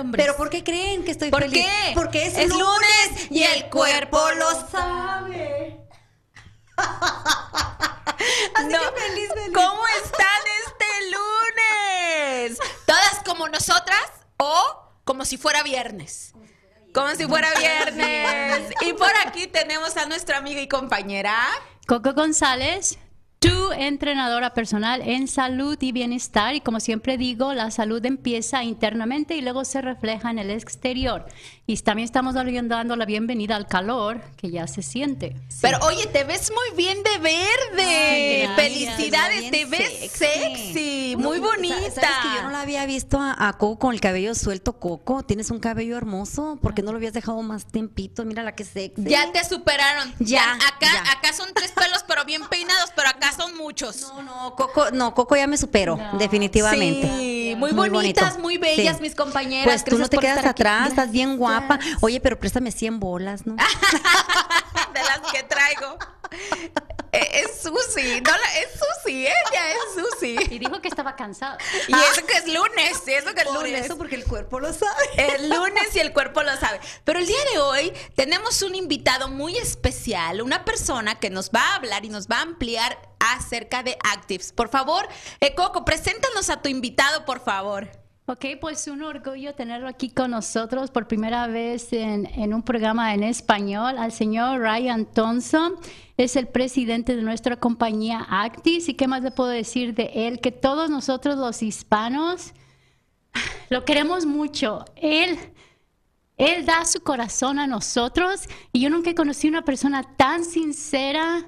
hombres. ¿Pero por qué creen que estoy ¿Por feliz? qué? Porque es, Es lunes, lunes y el cuerpo lo sabe. Así No. que feliz, feliz. ¿Cómo están este lunes? ¿Todas como nosotras o como si fuera viernes? Como si fuera viernes. Y por aquí tenemos a nuestra amiga y compañera. Coco González, tu entrenadora personal en salud y bienestar. Y como siempre digo, la salud empieza internamente y luego se refleja en el exterior. Y también estamos dando la bienvenida al calor que ya se siente. Pero oye, te ves muy bien de verde. Ay. Felicidades, te ves sexy, No, muy no, bonita. ¿Sabes que yo no la había visto a, a Coco con el cabello suelto, Coco? Tienes un cabello hermoso. ¿Por qué no lo habías dejado más tiempito? Mira la que sexy. Ya te superaron. Ya, Acá, ya. acá son tres pelos, pero bien peinados, pero acá son muchos. No, no, Coco, no, Coco ya me superó, No. definitivamente. Sí, muy, Muy bonitas, bonito. muy bellas, Sí. mis compañeras. Pues tú no te quedas atrás, estás bien guapa. Oye, pero préstame 100 bolas, ¿no? de las que traigo. Eh, Es Susi, no la- es Susi, ella es Susi. Y dijo que estaba cansada. Y eso que es lunes, y eso que es Por lunes. eso, porque el cuerpo lo sabe. El lunes y el cuerpo lo sabe. Pero el día de hoy tenemos un invitado muy especial, una persona que nos va a hablar y nos va a ampliar acerca de Actives. Por favor, eh, Coco, preséntanos a tu invitado, por favor. Ok, pues un orgullo tenerlo aquí con nosotros por primera vez en, en un programa en español. Al señor Ryan Thompson es el presidente de nuestra compañía Actis. ¿Y qué más le puedo decir de él? Que todos nosotros los hispanos lo queremos mucho. Él, él da su corazón a nosotros y yo nunca he conocido una persona tan sincera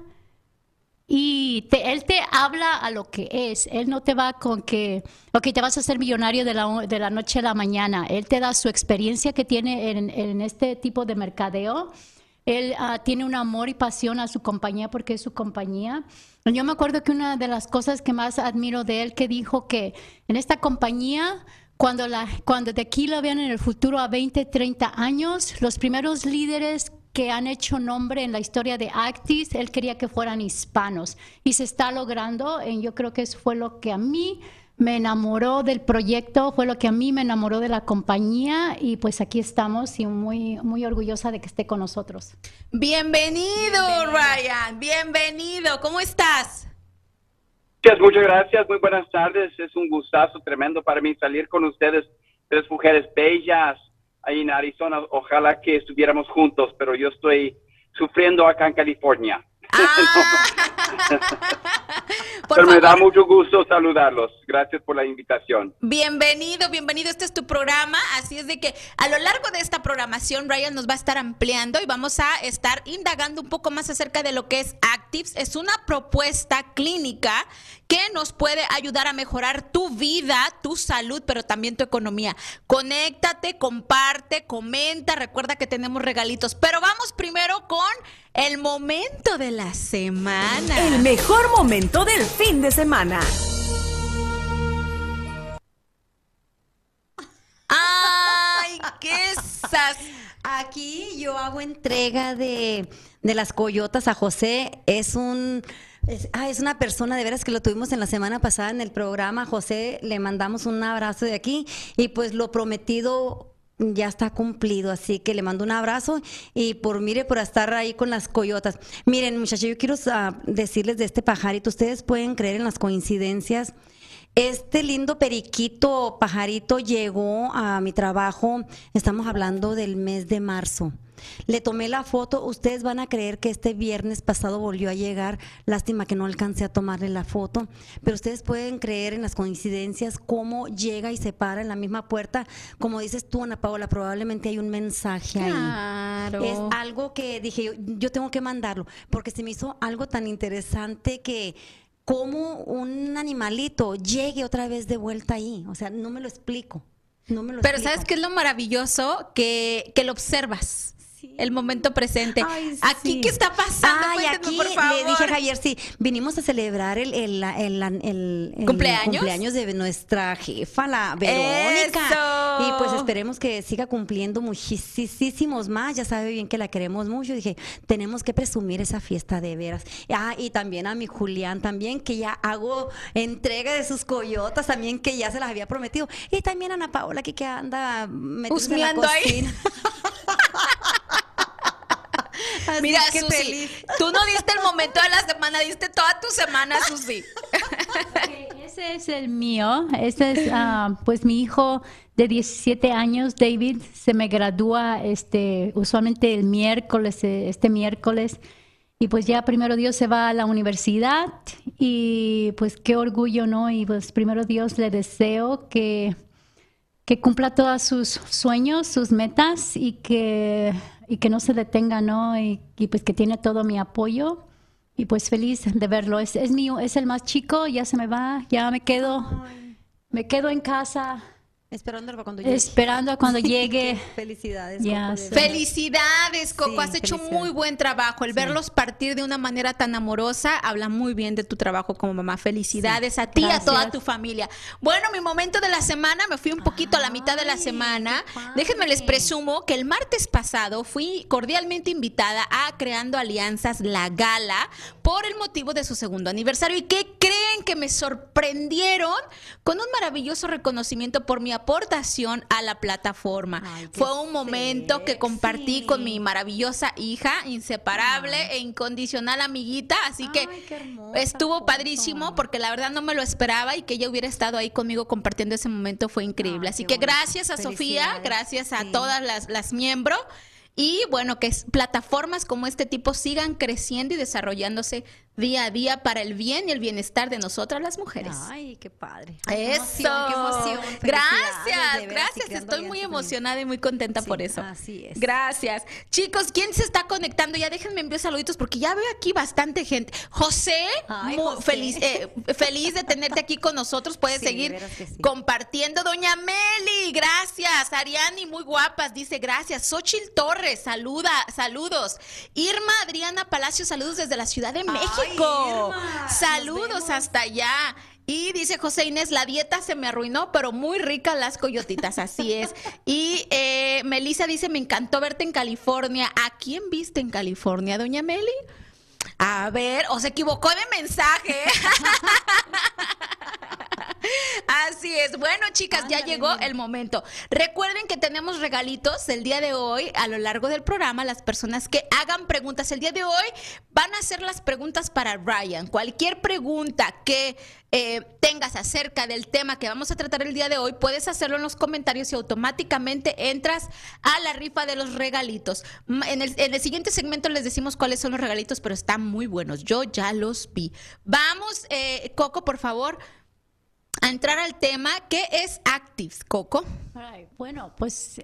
y te- él te habla a lo que es. Él no te va con que, ok, te vas a hacer millonario de la, de la noche a la mañana. Él te da su experiencia que tiene en, en este tipo de mercadeo. Él ah, tiene un amor y pasión a su compañía porque es su compañía. Yo me acuerdo que una de las cosas que más admiro de él que dijo que en esta compañía cuando, la, cuando lo vean en el futuro a 20, 30 años, los primeros líderes que han hecho nombre en la historia de Actis, él quería que fueran hispanos y se está logrando. Y yo creo que eso fue lo que a mí me enamoró del proyecto, fue lo que a mí me enamoró de la compañía y pues aquí estamos y muy, muy orgullosa de que esté con nosotros. Bienvenido, Ryan. Bienvenido. ¿Cómo estás? Muchas, muchas gracias. Muy buenas tardes. Es un gustazo tremendo para mí salir con ustedes. Tres mujeres bellas ahí en Arizona. Ojalá que estuviéramos juntos, pero yo estoy sufriendo acá en California. Ah. Pero me da mucho gusto saludarlos. Gracias por la invitación. Bienvenido, bienvenido. Este es tu programa. Así es de que a lo largo de esta programación, Ryan nos va a estar ampliando y vamos a estar indagando un poco más acerca de lo que es Actives. Es una propuesta clínica que nos puede ayudar a mejorar tu vida, tu salud, pero también tu economía. Conéctate, comparte, comenta. Recuerda que tenemos regalitos. Pero vamos primero con el momento de la semana. El mejor momento del fin de semana. ¡Ay, qué esas! Aquí yo hago entrega de, de las coyotas a José. Es un es, ah, es una persona de veras que lo tuvimos en la semana pasada en el programa. José, le mandamos un abrazo de aquí y pues lo prometido ya está cumplido, así que le mando un abrazo y por mire por estar ahí con las coyotas. Miren, muchachos, yo quiero ah, decirles de este pajarito, ustedes pueden creer en las coincidencias. Este lindo periquito pajarito llegó a mi trabajo, estamos hablando del mes de marzo. Le tomé la foto, ustedes van a creer que este viernes pasado volvió a llegar, lástima que no alcancé a tomarle la foto, pero ustedes pueden creer en las coincidencias, cómo llega y se para en la misma puerta, como dices tú, Ana Paola, probablemente hay un mensaje ahí. Claro. Es algo que dije, yo, yo tengo que mandarlo, porque se me hizo algo tan interesante que cómo un animalito llegue otra vez de vuelta ahí. O sea, no me lo explico. No me lo Pero explico. ¿sabes qué es lo maravilloso? Que, que lo observas. El momento presente. Ay, Aquí, sí. ¿qué está pasando? Ay, Cuéntenme, aquí por favor. le dije a Javier, sí, vinimos a celebrar el, el, el- el- el- el ¿Cumpleaños? cumpleaños de nuestra jefa, la Verónica. Eso. Y pues esperemos que siga cumpliendo muchísimos más. Ya sabe bien que la queremos mucho. Dije, tenemos que presumir esa fiesta de veras. Ah, y también a mi Julián también, que ya hago entrega de sus coyotas también, que ya se las había prometido. Y también a Ana Paola, aquí que anda metiéndose en la Husmeando ahí. Así Mira, que Susi, feliz. tú no diste el momento de la semana, diste toda tu semana, Susi. Ok, Ese es el mío. Este es, ah, pues, mi hijo de 17 años, David, se me gradúa este, usualmente el miércoles, eh, este miércoles. Y pues ya primero Dios se va a la universidad y pues qué orgullo, ¿no? Y pues primero Dios le deseo que, que cumpla todos sus sueños, sus metas y que, y que no se detenga, ¿no? Y, y pues que tiene todo mi apoyo. Y pues feliz de verlo. Es, es mío, es el más chico, ya se me va, ya me quedo, me quedo en casa Esperándolo para cuando llegue. esperando a cuando llegue. Felicidades. Coco. Felicidades, Coco. Sí, Has hecho muy buen trabajo. El verlos partir de una manera tan amorosa habla muy bien de tu trabajo como mamá. Felicidades a ti y a toda tu familia. Bueno, mi momento de la semana, me fui un poquito a la mitad de la semana. Déjenme les presumo que el martes pasado fui cordialmente invitada a Creando Alianzas La Gala por el motivo de su segundo aniversario. ¿Y qué creen que me sorprendieron con un maravilloso reconocimiento por mi aportación a la plataforma? Ay, Fue un momento que compartí con mi maravillosa hija, inseparable e incondicional amiguita, así que Ay, estuvo foto. padrísimo porque la verdad no me lo esperaba y que ella hubiera estado ahí conmigo compartiendo ese momento fue increíble. Así que gracias a Sofía, gracias a Sí. todas las, las miembros y bueno, que plataformas como este tipo sigan creciendo y desarrollándose día a día para el bien y el bienestar de nosotras las mujeres. Ay, qué padre. Qué Eso. emoción, qué emoción. Gracias, gracias. Estoy muy emocionada y muy contenta Sí, por eso. así es. Gracias. Chicos, ¿quién se está conectando? Ya déjenme enviar saluditos porque ya veo aquí bastante gente. José, Ay, mu- José. Feliz, eh, feliz de tenerte aquí con nosotros. Puedes Sí, seguir sí. compartiendo. Doña Meli, gracias. Ariani, muy guapas, dice gracias. Xochil Torres, saluda, saludos. Irma Adriana Palacio, saludos desde la Ciudad de Ay, México. Saludos hasta allá. Y dice José Inés, la dieta se me arruinó, pero muy rica las coyotitas, así es. Y eh, Melissa dice, me encantó verte en California. ¿A quién viste en California, doña Meli? A ver, o se equivocó de mensaje. Así es. Bueno, chicas, ya llegó el momento. Recuerden que tenemos regalitos el día de hoy a lo largo del programa. Las personas que hagan preguntas el día de hoy van a hacer las preguntas para Ryan. Cualquier pregunta que eh, tengas acerca del tema que vamos a tratar el día de hoy, puedes hacerlo en los comentarios y automáticamente entras a la rifa de los regalitos. M- En el, en el siguiente segmento les decimos cuáles son los regalitos, pero están muy buenos. Yo ya los vi. Vamos, eh, Coco, por favor a entrar al tema. ¿Qué es Actives, Coco? Bueno, pues,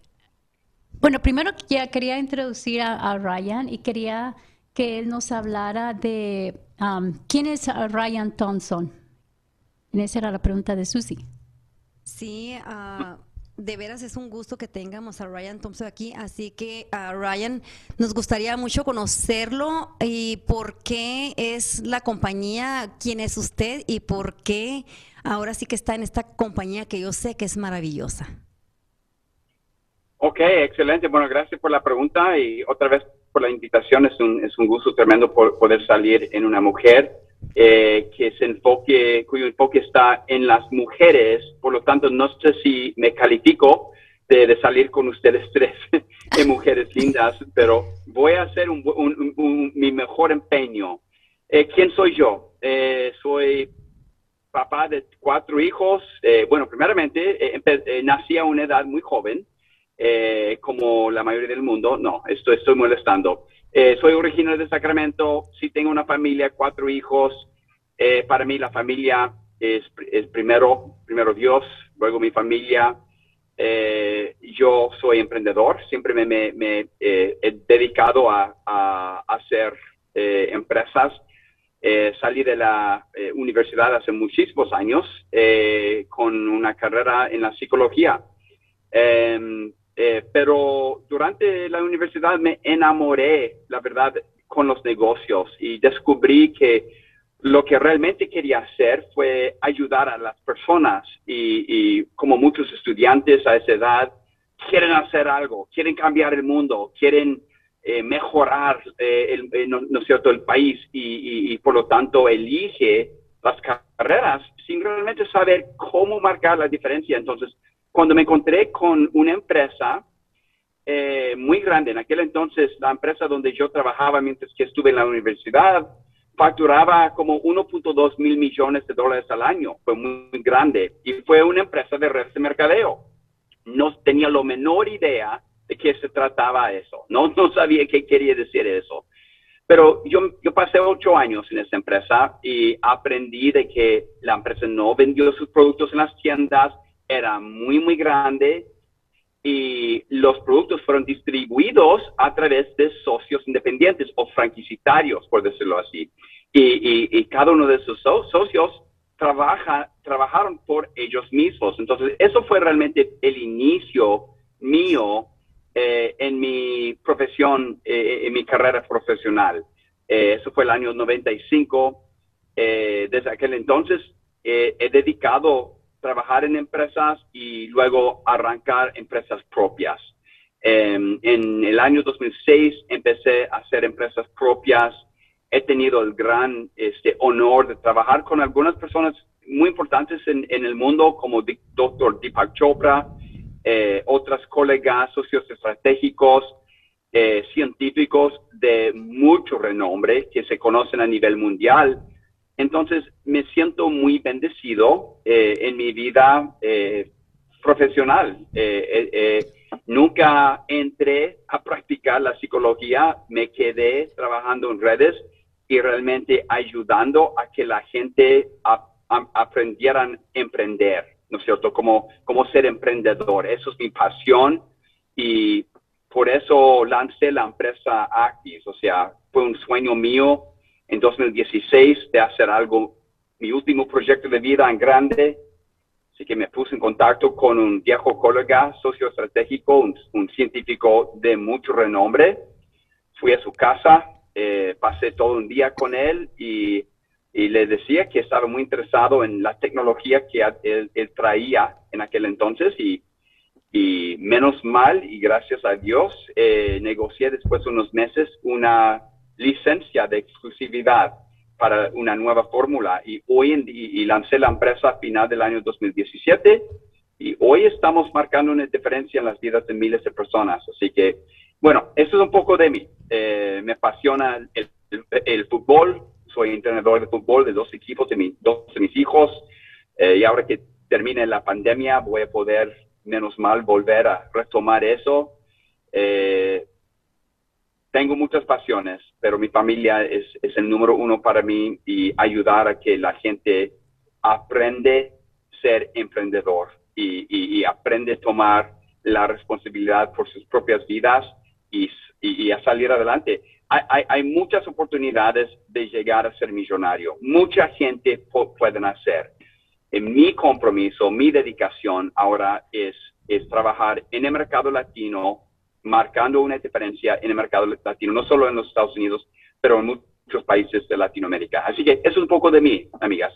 bueno, primero ya quería introducir a, a Ryan y quería que él nos hablara de um, quién es uh, Ryan Thompson. Y esa era la pregunta de Susie. Sí, ah, de veras es un gusto que tengamos a Ryan Thompson aquí, así que a Ryan nos gustaría mucho conocerlo y por qué es la compañía, quién es usted y por qué ahora sí que está en esta compañía que yo sé que es maravillosa. Ok, excelente. Bueno, gracias por la pregunta y otra vez por la invitación. Es un, es un gusto tremendo por poder salir en una mujer eh, que se enfoque, cuyo enfoque está en las mujeres. Por lo tanto, no sé si me califico de, de salir con ustedes tres de mujeres lindas, pero voy a hacer un, un- un- mi mejor empeño. Eh, ¿Quién soy yo? Eh, soy papá de cuatro hijos. Eh, bueno, primeramente, eh, eh, nací a una edad muy joven, eh, como la mayoría del mundo. No, esto estoy molestando. Eh, soy originario de Sacramento, sí tengo una familia, cuatro hijos. Eh, para mí la familia es, es primero, primero Dios, luego mi familia. Yo soy emprendedor, siempre me, me- me, he dedicado a, a hacer empresas. Eh, salí de la eh, universidad hace muchísimos años eh, con una carrera en la psicología. Em, eh, pero durante la universidad me enamoré, la verdad, con los negocios y descubrí que lo que realmente quería hacer fue ayudar a las personas y, como muchos estudiantes a esa edad quieren hacer algo, quieren cambiar el mundo, quieren eh, mejorar eh, el, eh, no, es cierto? el país y, y, por lo tanto elige las carreras sin realmente saber cómo marcar la diferencia. Entonces, cuando me encontré con una empresa muy grande, en aquel entonces la empresa donde yo trabajaba mientras que estuve en la universidad, facturaba como 1.2 mil millones de dólares al año. Fue muy, grande y fue una empresa de redes de mercadeo. No tenía la menor idea de qué se trataba eso. No, no sabía qué quería decir eso. Pero yo, yo pasé ocho años en esa empresa y aprendí de que la empresa no vendió sus productos en las tiendas, era muy, muy grande y los productos fueron distribuidos a través de socios independientes o franquicitarios, por decirlo así. Y, cada uno de esos socios trabaja, trabajaron por ellos mismos. Entonces, eso fue realmente el inicio mío eh, en mi profesión, eh, en mi carrera profesional. Eh, eso fue el año 95. desde aquel entonces he dedicado trabajar en empresas y luego arrancar empresas propias. Em, en el año 2006 empecé a hacer empresas propias. He tenido el gran este, honor de trabajar con algunas personas muy importantes en, el mundo, como Dr. Deepak Chopra, eh, otras colegas, socios estratégicos, eh, científicos de mucho renombre que se conocen a nivel mundial entonces, me siento muy bendecido eh, en mi vida eh, profesional. Nunca entré a practicar la psicología, me quedé trabajando en redes y realmente ayudando a que la gente aprendieran a emprender, ¿no es cierto? Como, como ser emprendedor. Eso es mi pasión y por eso lancé la empresa Actis. O sea, fue un sueño mío en 2016 de hacer algo, mi último proyecto de vida en grande. Así que me puse en contacto con un viejo colega socio estratégico, un, científico de mucho renombre. Fui a su casa, eh, pasé todo un día con él y, y, le decía que estaba muy interesado en la tecnología que él, traía en aquel entonces y, y, menos mal y gracias a Dios eh, negocié después de unos meses una licencia de exclusividad para una nueva fórmula y hoy en, y, lancé la empresa a final del año 2017 y hoy estamos marcando una diferencia en las vidas de miles de personas. Así que, bueno, eso es un poco de mí. Eh, me apasiona el, el, fútbol, soy entrenador de fútbol de dos equipos de, mi, dos de mis hijos eh, y ahora que termine la pandemia voy a poder, menos mal, volver a retomar eso. Eh, tengo muchas pasiones, pero mi familia es, el número uno para mí y ayudar a que la gente aprende a ser emprendedor y, aprende a tomar la responsabilidad por sus propias vidas y, a salir adelante. Hay, muchas oportunidades de llegar a ser millonario. Mucha gente puede hacer. En mi compromiso, mi dedicación ahora es, es trabajar en el mercado latino marcando una diferencia en el mercado latino, no solo en los Estados Unidos, pero en muchos países de Latinoamérica. Así que eso es un poco de mí, amigas.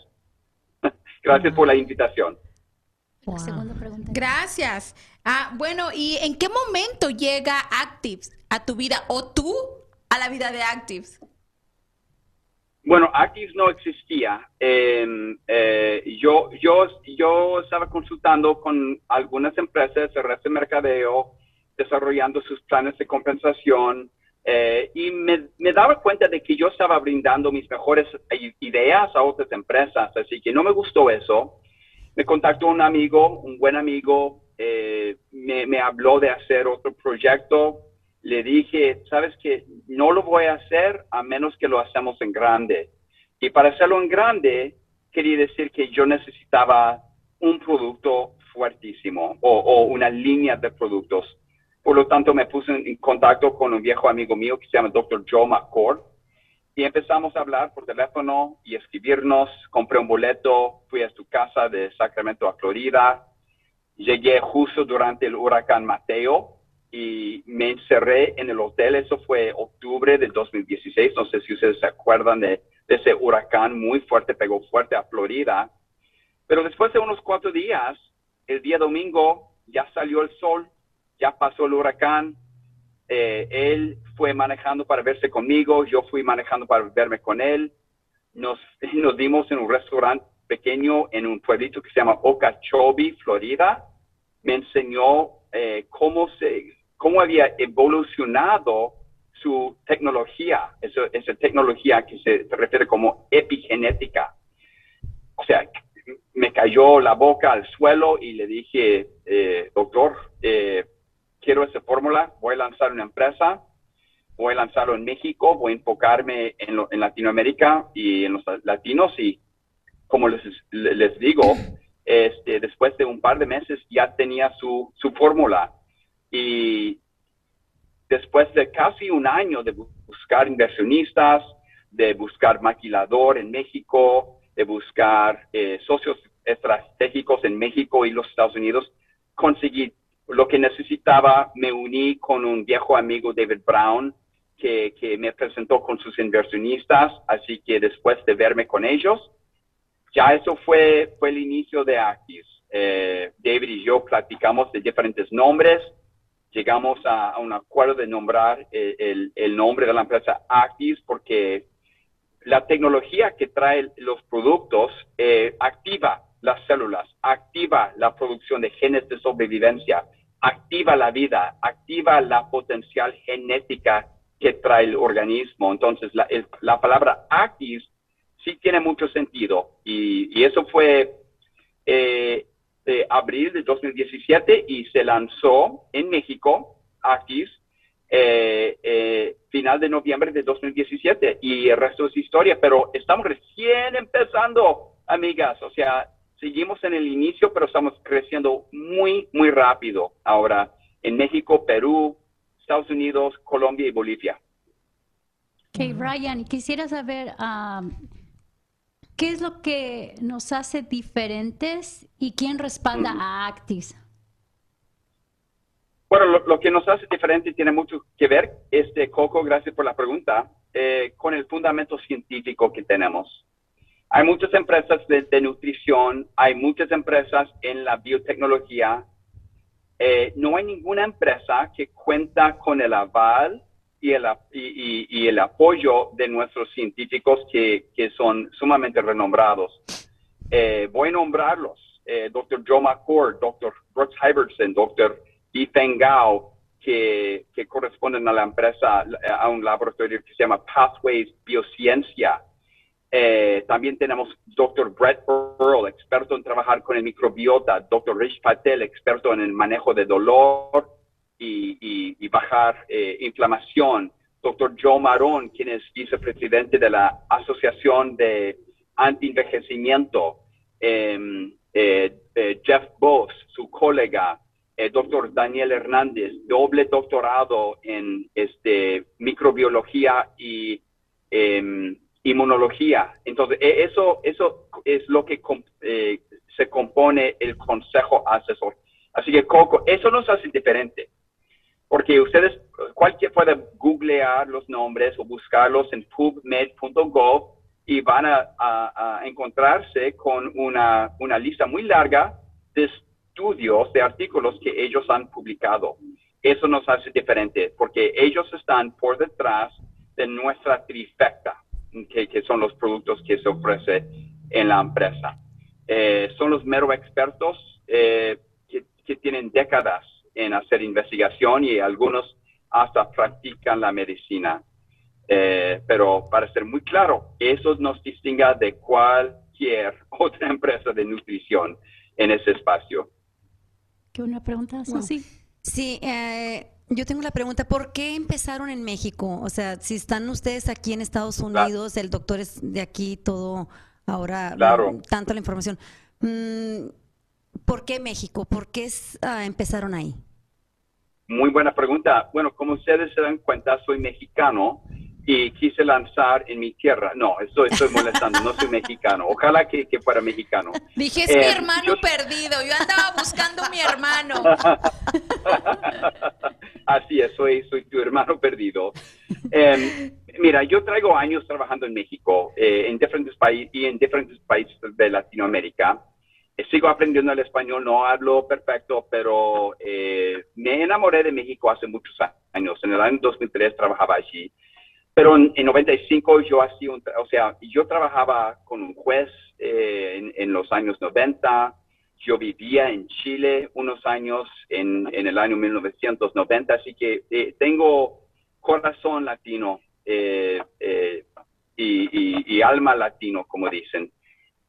Gracias por la invitación. Gracias. Ah, bueno, ¿y en qué momento llega Actives a tu vida o tú a la vida de Actives? Bueno, Actives no existía. Em, eh, yo, yo, yo estaba consultando con algunas empresas de red de mercadeo desarrollando sus planes de compensación eh, y me, daba cuenta de que yo estaba brindando mis mejores ideas a otras empresas, así que no me gustó eso. Me contactó un amigo, un buen amigo, eh, me habló de hacer otro proyecto. Le dije, sabes que no lo voy a hacer a menos que lo hacemos en grande. Y para hacerlo en grande, quería decir que yo necesitaba un producto fuertísimo o, o una línea de productos por lo tanto, me puse en contacto con un viejo amigo mío que se llama Dr. Joe McCord y empezamos a hablar por teléfono y escribirnos. Compré un boleto, fui a su casa de Sacramento a Florida. Llegué justo durante el huracán Mateo y me encerré en el hotel. Eso fue octubre del 2016. No sé si ustedes se acuerdan de, ese huracán muy fuerte, pegó fuerte a Florida. Pero después de unos cuatro días, el día domingo ya salió el sol, ya pasó el huracán. Eh, él fue manejando para verse conmigo, yo fui manejando para verme con él. Nos, nos dimos en un restaurante pequeño en un pueblito que se llama Okeechobee, Florida. Me enseñó eh, cómo, se, cómo había evolucionado su tecnología, esa, esa tecnología que se refiere como epigenética. O sea, me cayó la boca al suelo y le dije, eh, doctor, eh, quiero esa fórmula, voy a lanzar una empresa, voy a lanzarlo en México, voy a enfocarme en, Latinoamérica y en los latinos y como les, digo, este, después de un par de meses ya tenía su fórmula y después de casi un año de buscar inversionistas, de buscar maquilador en México, de buscar eh, socios estratégicos en México y los Estados Unidos, conseguí lo que necesitaba, me uní con un viejo amigo, David Brown, que, me presentó con sus inversionistas, así que después de verme con ellos, ya eso fue, fue el inicio de Actis. Eh, David y yo platicamos de diferentes nombres, llegamos a, un acuerdo de nombrar eh, el, nombre de la empresa Actis porque la tecnología que trae los productos eh, activa las células, activa la producción de genes de sobrevivencia, activa la vida, activa la potencial genética que trae el organismo. Entonces, la, la palabra Actis sí tiene mucho sentido y, y eso fue eh, de abril de 2017 y se lanzó en México, Actis, eh, eh, final de noviembre de 2017 y el resto es historia, pero estamos recién empezando, amigas, o sea, seguimos en el inicio, pero estamos creciendo muy, muy rápido ahora en México, Perú, Estados Unidos, Colombia y Bolivia. Ok, Brian, quisiera saber um, qué es lo que nos hace diferentes y quién respalda a Actis. Bueno, lo, que nos hace diferente tiene mucho que ver, este Coco, gracias por la pregunta, eh, con el fundamento científico que tenemos. Hay muchas empresas de, nutrición, hay muchas empresas en la biotecnología. Eh, no hay ninguna empresa que cuenta con el aval y el, y, el apoyo de nuestros científicos que, son sumamente renombrados. Eh, voy a nombrarlos. Eh. Joe McCord, Dr. Brooks Hybertson, Dr. Ethan Gao, que, corresponden a la empresa, a un laboratorio que se llama Pathways Biociencia. Eh, también tenemos Dr. Brett Earl, experto en trabajar con el microbiota, Dr. Rich Patel, experto en el manejo de dolor y, bajar eh, inflamación, Dr. Joe Marón, quien es vicepresidente de la Asociación de Anti-Envejecimiento, em, eh, Jeff Boss, su colega, Dr. Daniel Hernández, doble doctorado en este, microbiología y em, inmunología. Entonces, e, eso, eso es lo que eh, se compone el consejo asesor. Así que, Coco, eso nos hace diferente. Porque ustedes, cualquier puede googlear los nombres o buscarlos en pubmed.gov y van a, encontrarse con una, una lista muy larga de estudios, de artículos que ellos han publicado. Eso nos hace diferente porque ellos están por detrás de nuestra trifecta que, son los productos que se ofrece en la empresa. Eh, son los mero expertos eh, que, tienen décadas en hacer investigación y algunos hasta practican la medicina. Eh, pero para ser muy claro, eso nos distingue de cualquier otra empresa de nutrición en ese espacio. ¿Qué una pregunta, Sí, Sí, yo tengo la pregunta, ¿por qué empezaron en México? O sea, si están ustedes aquí en Estados Unidos, el doctor es de aquí, todo ahora, mm, tanto la información. Mm, ¿Por qué México? ¿Por qué ah, empezaron ahí? Muy buena pregunta. Bueno, como ustedes se dan cuenta, soy mexicano y quise lanzar en mi tierra. No, estoy, estoy molestando, no soy mexicano. Ojalá que, fuera mexicano. Dije, es mi eh, hermano perdido. Yo andaba buscando a mi hermano. Así es, soy, soy tu hermano perdido. Em, Mira, yo traigo años trabajando en México, eh, en diferentes países y en diferentes países de Latinoamérica. Eh, sigo aprendiendo el español, no hablo perfecto, pero eh, me enamoré de México hace muchos años. En el año 2003 trabajaba allí. Pero en, 95 yo hacía un, o sea, yo trabajaba con un juez en, en, los años 90. Yo vivía en Chile unos años en, en el año 1990, así que tengo corazón latino eh, eh, y, alma latino, como dicen.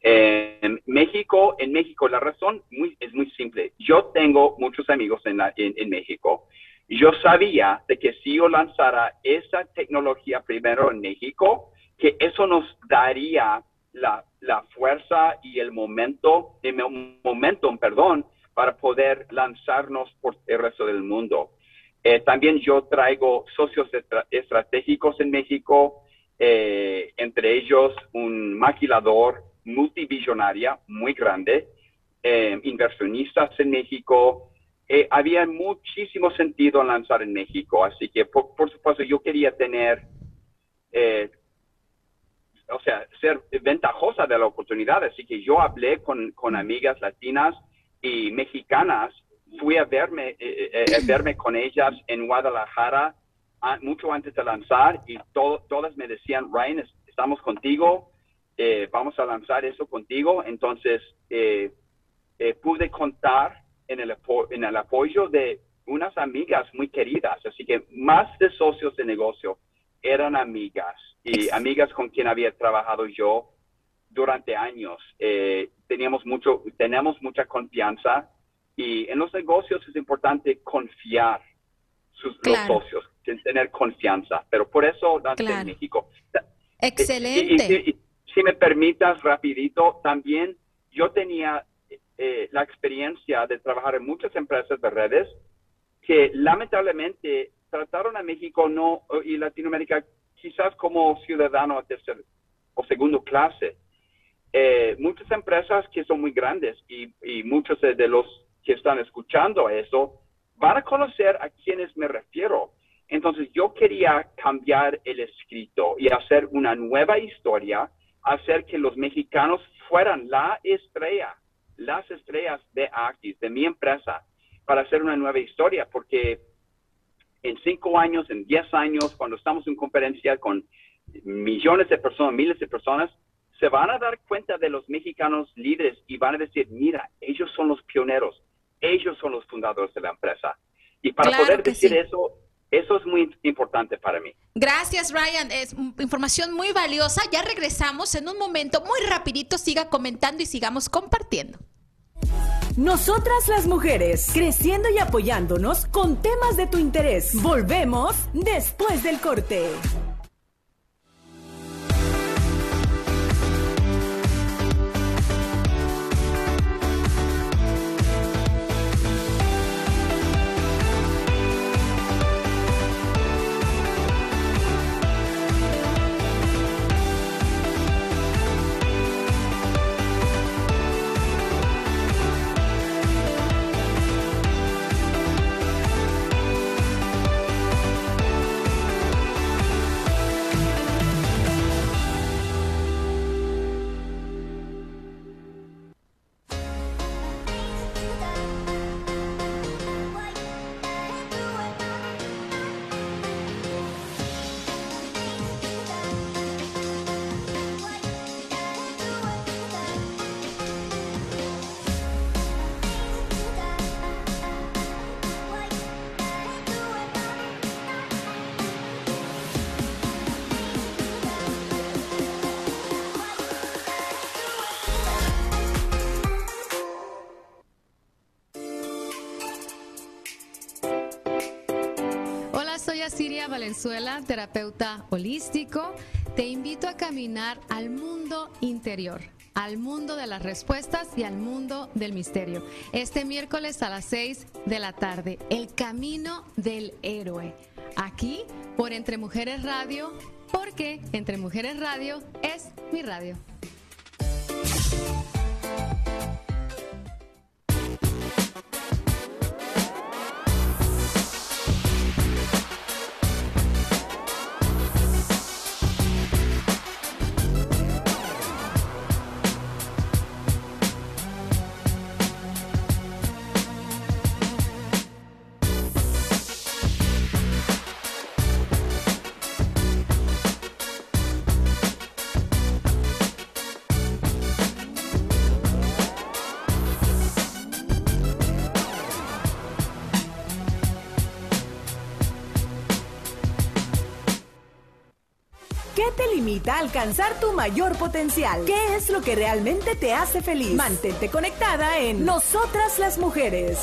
En México, en México la razón es muy simple. Yo tengo muchos amigos en, en, México. Yo sabía que si yo lanzara esa tecnología primero en México, que eso nos daría la, la fuerza y el momento, el momentum, perdón, para poder lanzarnos por el resto del mundo. Eh, también yo traigo socios estratégicos en México, eh, entre ellos un maquilador multivisionaria muy grande, eh, inversionistas en México. había muchísimo sentido en lanzar en México, así que por, supuesto yo quería tener, o sea, ser ventajosa de la oportunidad, así que yo hablé con, con amigas latinas y mexicanas fui a verme, eh, eh, eh, verme con ellas en Guadalajara mucho antes de lanzar y todas me decían, Ryan, estamos contigo, vamos a lanzar eso contigo. Entonces, pude contar en el, en el apoyo de unas amigas muy queridas, así que más de socios de negocio eran amigas y amigas con quien había trabajado yo durante años. teníamos mucho, tenemos mucha confianza y en los negocios es importante confiar sus, los socios, tener confianza. Pero por eso, Dante, en México. Excelente. Y, si me permitas, rapidito, también yo tenía eh, la experiencia de trabajar en muchas empresas de redes que lamentablemente trataron a México no y Latinoamérica quizás como ciudadano a tercer o segundo clase. Eh, muchas empresas que son muy grandes y, y muchos de los que están escuchando eso van a conocer a quienes me refiero. Entonces yo quería cambiar el escrito y hacer una nueva historia, hacer que los mexicanos fueran la estrella, las estrellas de Actis, de mi empresa, para hacer una nueva historia, porque en cinco años, en diez años, cuando estamos en conferencia con millones de personas, miles de personas, se van a dar cuenta de los mexicanos líderes y van a decir, mira, ellos son los pioneros, ellos son los fundadores de la empresa. Y para poder decir eso, eso es muy importante para mí. Gracias, Ryan. Es información muy valiosa. Ya regresamos en un momento muy rapidito. Siga comentando y sigamos compartiendo. Nosotras las mujeres, creciendo y apoyándonos con temas de tu interés. Volvemos después del corte. Siria Valenzuela, terapeuta holístico. Te invito a caminar al mundo interior, al mundo de las respuestas y al mundo del misterio. Este miércoles a las 6 de la tarde, El Camino del Héroe. Aquí por Entre Mujeres Radio, porque Entre Mujeres Radio es mi radio. Alcanzar tu mayor potencial? ¿Qué es lo que realmente te hace feliz? Mantente conectada en Nosotras las Mujeres.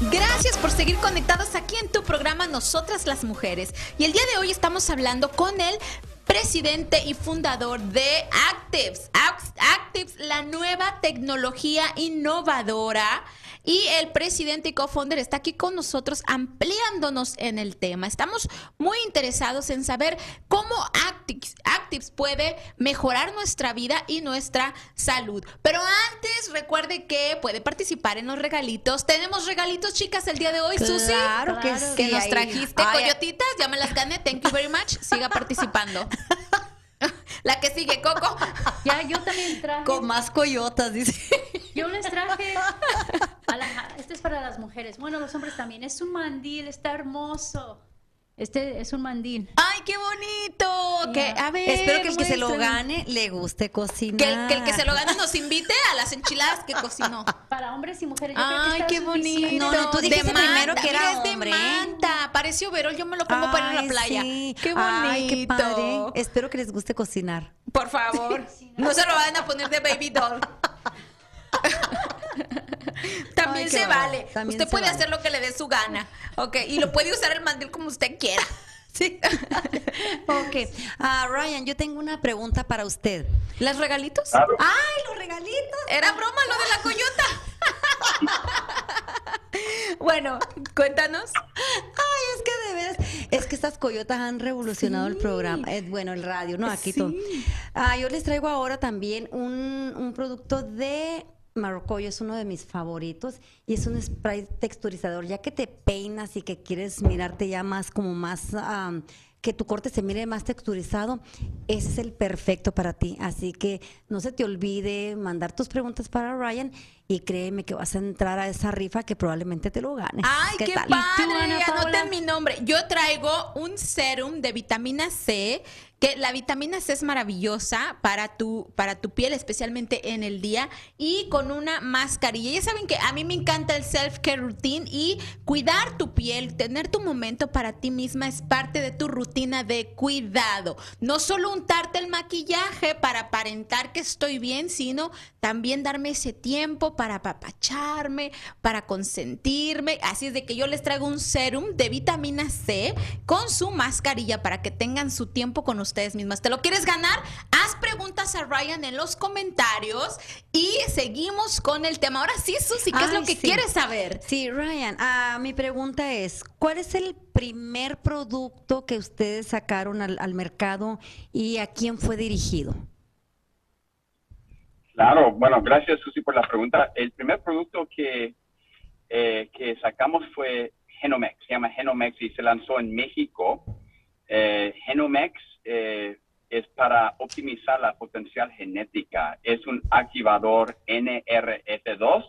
Gracias por seguir conectados aquí en tu programa Nosotras las Mujeres. Y el día de hoy estamos hablando con el presidente y fundador de Actives. Actives, la nueva tecnología innovadora y el presidente y co-founder está aquí con nosotros ampliándonos en el tema. Estamos muy interesados en saber cómo Actives, Actives puede mejorar nuestra vida y nuestra salud. Pero antes, recuerde que puede participar en los regalitos. Tenemos regalitos, chicas, el día de hoy, Susi. Claro que sí. Que nos trajiste coyotitas, ya me las gané. Thank you very much. Siga participando. La que sigue, Coco. Ya, yo también traje. Con más coyotas, dice. Yo les traje. Este es para las mujeres. Bueno, los hombres también. Es un mandil, está hermoso. Este es un mandil. ¡Ay, qué bonito! Que, a ver, Espero que el que se lo gane le guste cocinar. Que el, que el que se lo gane nos invite a las enchiladas que cocinó. Para hombres y mujeres. Yo Ay, creo que qué bonito. No, no, tú dijiste primero que era Mira, es de hombre. manta. Pareció verol, yo me lo pongo para ir a la Ay, playa. sí. Qué bonito. Ay, qué padre. Espero que les guste cocinar. Por favor, no se lo vayan a poner de baby doll. También Ay, se vale. También usted se puede vale. hacer lo que le dé su gana. Ok, y lo puede usar el mandil como usted quiera. Sí. ok. Ah, Ryan, yo tengo una pregunta para usted. ¿Los regalitos? Claro. ¡Ay, los regalitos! Era broma lo de la coyota. bueno, cuéntanos. Ay, es que de veras, es que estas coyotas han revolucionado el programa, eh, bueno, el radio, ¿no? Aquí todo. Ah, yo les traigo ahora también un, un producto de Marrocoyo, es uno de mis favoritos y es un spray texturizador, ya que te peinas y que quieres mirarte ya más como más... am, que tu corte se mire más texturizado, ese es el perfecto para ti. Así que no se te olvide mandar tus preguntas para Ryan y créeme que vas a entrar a esa rifa que probablemente te lo ganes. Ay, qué, tal? padre. Anoten mi nombre. Yo traigo un serum de vitamina C, que la vitamina C es maravillosa para tu, para tu piel, especialmente en el día, y con una mascarilla. Ya saben que a mí me encanta el self-care routine y cuidar tu piel, tener tu momento para ti misma es parte de tu rutina de cuidado. No solo untarte el maquillaje para aparentar que estoy bien, sino también darme ese tiempo para apapacharme, para consentirme. Así es de que yo les traigo un serum de vitamina C con su mascarilla para que tengan su tiempo con ustedes mismas. ¿Te lo quieres ganar? Haz preguntas a Ryan en los comentarios y seguimos con el tema. Ahora sí, Susi, ¿qué es lo que sí. quieres saber? Sí, Ryan, ah, mi pregunta es, ¿cuál es el primer producto que ustedes sacaron al, al mercado y a quién fue dirigido? Claro, bueno, gracias Susi por la pregunta. El primer producto que, eh, que sacamos fue Genomex, se llama Genomex y se lanzó en México. Eh, Genomex eh, es para optimizar la potencial genética. Es un activador NRF2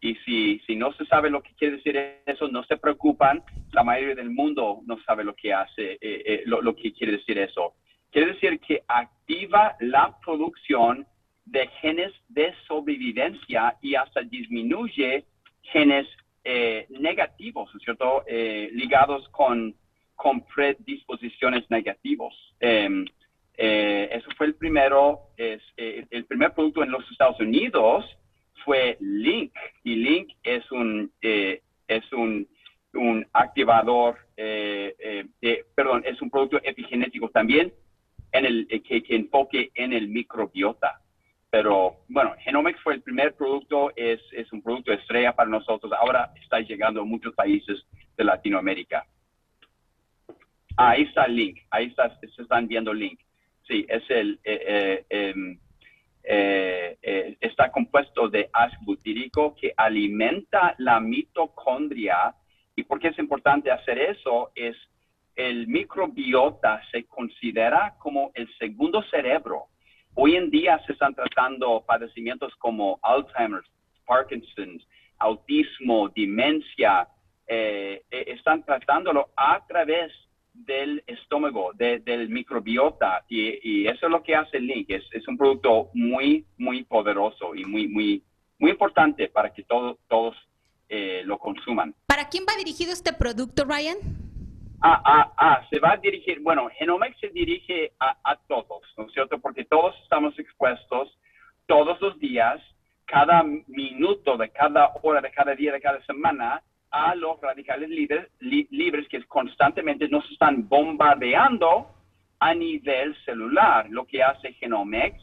y si, si no se sabe lo que quiere decir eso, no se preocupan. La mayoría del mundo no sabe lo que hace, eh, eh, lo, lo que quiere decir eso. Quiere decir que activa la producción de genes de sobrevivencia y hasta disminuye genes eh, negativos, ¿no es cierto? Eh, ligados con, con predisposiciones negativos. Eh, eh, eso fue el primero, eh, el primer producto en los Estados Unidos fue Link y Link es un eh, es un, un activador, de- perdón, es un producto epigenético también en el que, que enfoque en el microbiota. Pero bueno, Genomics fue el primer producto, es, es un producto estrella para nosotros. Ahora está llegando a muchos países de Latinoamérica. Ahí está el link, ahí está, se están viendo el link. Sí, es el, eh, eh, em, eh, está compuesto de ácido butírico que alimenta la mitocondria. ¿Y por qué es importante hacer eso? Es el microbiota se considera como el segundo cerebro. Hoy en día se están tratando padecimientos como Alzheimer's, Parkinson's, autismo, demencia. están tratándolo a través del estómago, de- del microbiota. Y, y eso es lo que hace Link. Es, es un producto muy, muy poderoso y muy, muy, muy importante para que todo- todos eh, lo consuman. ¿Para quién va dirigido este producto, Ryan? Ah, ah, ah, se va a dirigir, bueno, Genomics se dirige a, a todos, ¿no es cierto? Porque todos estamos expuestos todos los días, cada minuto de cada hora, de cada día, de cada semana, a los radicales libres, li- libres que constantemente nos están bombardeando a nivel celular. Lo que hace Genomics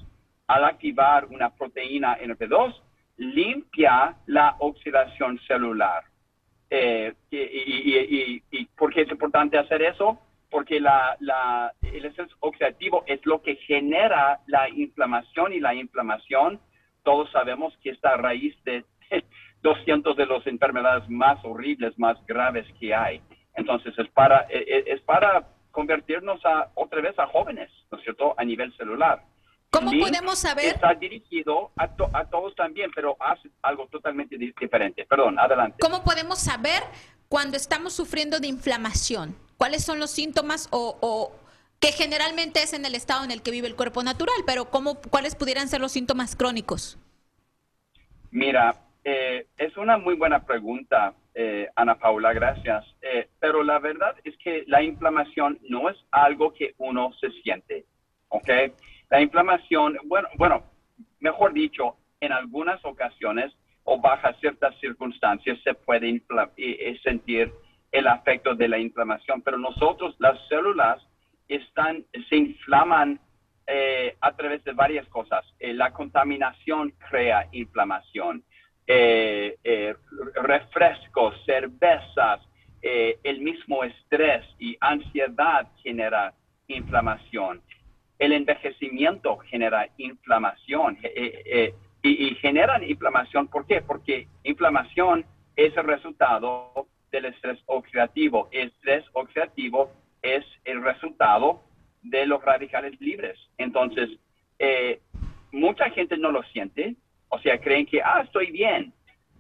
al activar una proteína NP2 limpia la oxidación celular. Eh, y, y- y- y- por qué es importante hacer eso? Porque la, la- el estrés oxidativo es lo que genera la inflamación y la inflamación, todos sabemos que está a raíz de 200 de las enfermedades más horribles, más graves que hay. Entonces es para, eh, eh, es para convertirnos a, otra vez a jóvenes, ¿no es cierto?, a nivel celular. ¿Cómo Link podemos saber? Está dirigido a, to- a todos también, pero hace algo totalmente di- diferente. Perdón, adelante. ¿Cómo podemos saber cuando estamos sufriendo de inflamación? ¿Cuáles son los síntomas o, o que generalmente es en el estado en el que vive el cuerpo natural, pero cómo, cuáles pudieran ser los síntomas crónicos? Mira, eh, es una muy buena pregunta, eh, Ana Paula, gracias. Eh, pero la verdad es que la inflamación no es algo que uno se siente, ¿ok? La inflamación, bueno, bueno, mejor dicho, en algunas ocasiones o bajo ciertas circunstancias se puede eh, eh, sentir el afecto de la inflamación, pero nosotros, las células, están, se inflaman a través de varias cosas. La contaminación crea inflamación. Eh, eh, refrescos, cervezas, eh, el mismo estrés y ansiedad genera inflamación. El envejecimiento genera inflamación y, generan inflamación. ¿Por qué? Porque inflamación es el resultado del estrés oxidativo. Estrés oxidativo es el resultado de los radicales libres. Entonces, mucha gente no lo siente, o sea, creen que, ah, estoy bien,